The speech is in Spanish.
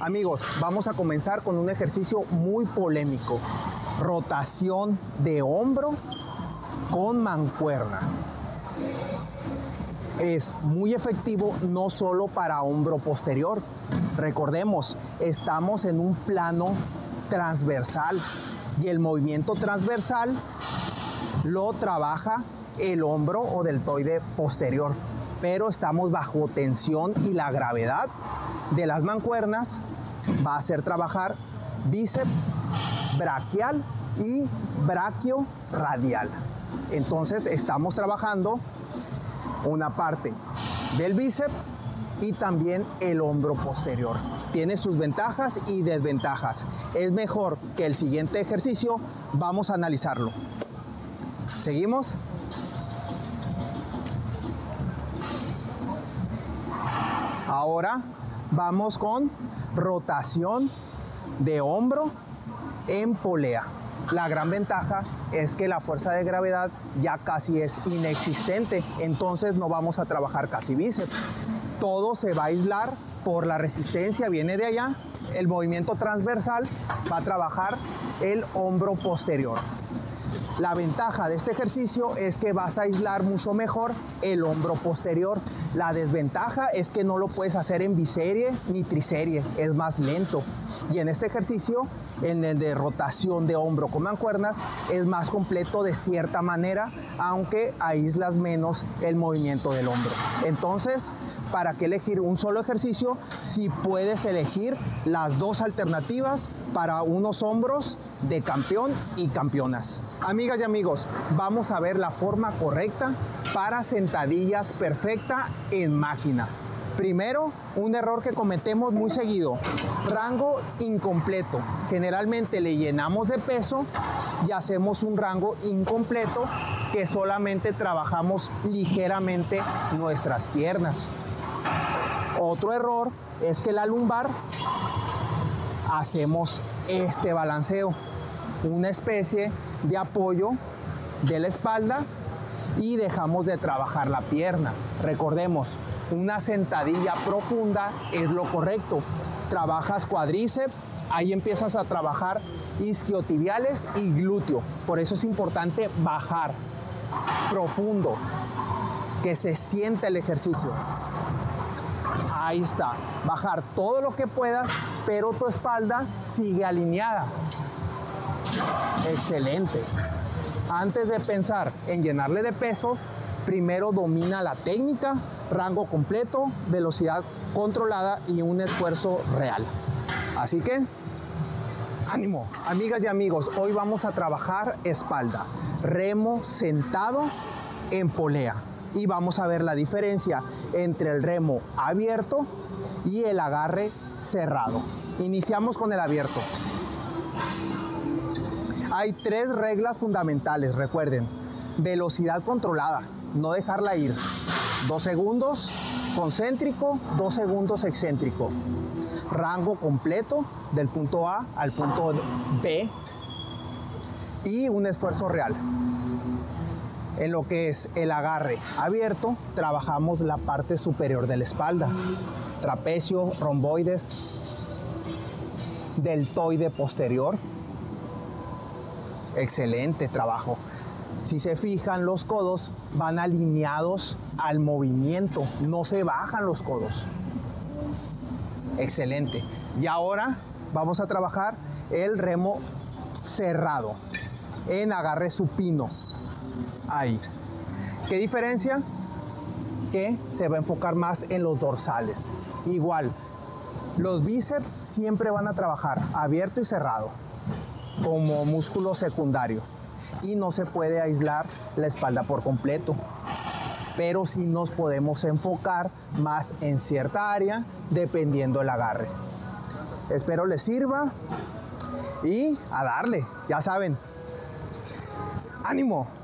Amigos, vamos a comenzar con un ejercicio muy polémico. Rotación de hombro con mancuerna. Es muy efectivo no solo para hombro posterior. Recordemos, estamos en un plano transversal y el movimiento transversal lo trabaja el hombro o deltoide posterior. Pero estamos bajo tensión y la gravedad de las mancuernas va a hacer trabajar bíceps braquial y braquio radial. Entonces estamos trabajando una parte del bíceps y también el hombro posterior. Tiene sus ventajas y desventajas. Es mejor que el siguiente ejercicio vamos a analizarlo. Seguimos. Ahora vamos con rotación de hombro en polea. La gran ventaja es que la fuerza de gravedad ya casi es inexistente, entonces no vamos a trabajar casi bíceps. Todo se va a aislar por la resistencia, viene de allá. El movimiento transversal va a trabajar el hombro posterior. La ventaja de este ejercicio es que vas a aislar mucho mejor el hombro posterior. La desventaja es que no lo puedes hacer en biserie ni triserie, es más lento. Y en este ejercicio, en el de rotación de hombro con mancuernas, es más completo de cierta manera, aunque aíslas menos el movimiento del hombro. Entonces, ¿para qué elegir un solo ejercicio si puedes elegir las dos alternativas para unos hombros de campeón y campeonas. Amigas y amigos, vamos a ver la forma correcta para sentadillas perfecta en máquina. Primero, un error que cometemos muy seguido, rango incompleto. Generalmente le llenamos de peso y hacemos un rango incompleto que solamente trabajamos ligeramente nuestras piernas. Otro error es que la lumbar hacemos este balanceo, una especie de apoyo de la espalda y dejamos de trabajar la pierna. Recordemos, una sentadilla profunda es lo correcto. Trabajas cuádriceps, ahí empiezas a trabajar isquiotibiales y glúteo. Por eso es importante bajar profundo, que se sienta el ejercicio. Ahí está. Bajar todo lo que puedas, pero tu espalda sigue alineada. Excelente. Antes de pensar en llenarle de peso, primero domina la técnica, rango completo, velocidad controlada y un esfuerzo real. Así que, ánimo, amigas y amigos, hoy vamos a trabajar espalda, remo sentado en polea y vamos a ver la diferencia entre el remo abierto y el agarre cerrado. Iniciamos con el abierto. Hay tres reglas fundamentales, recuerden. Velocidad controlada, no dejarla ir. Dos segundos concéntrico, dos segundos excéntrico. Rango completo del punto A al punto B y un esfuerzo real. En lo que es el agarre abierto, trabajamos la parte superior de la espalda, trapecio, romboides, deltoide posterior. Excelente trabajo. Si se fijan, los codos van alineados al movimiento, no se bajan los codos. Excelente. Y ahora vamos a trabajar el remo cerrado en agarre supino ahí. ¿Qué diferencia? Que se va a enfocar más en los dorsales. Igual, los bíceps siempre van a trabajar abierto y cerrado como músculo secundario y no se puede aislar la espalda por completo. Pero sí nos podemos enfocar más en cierta área dependiendo del agarre. Espero les sirva y a darle, ya saben. ¡Ánimo!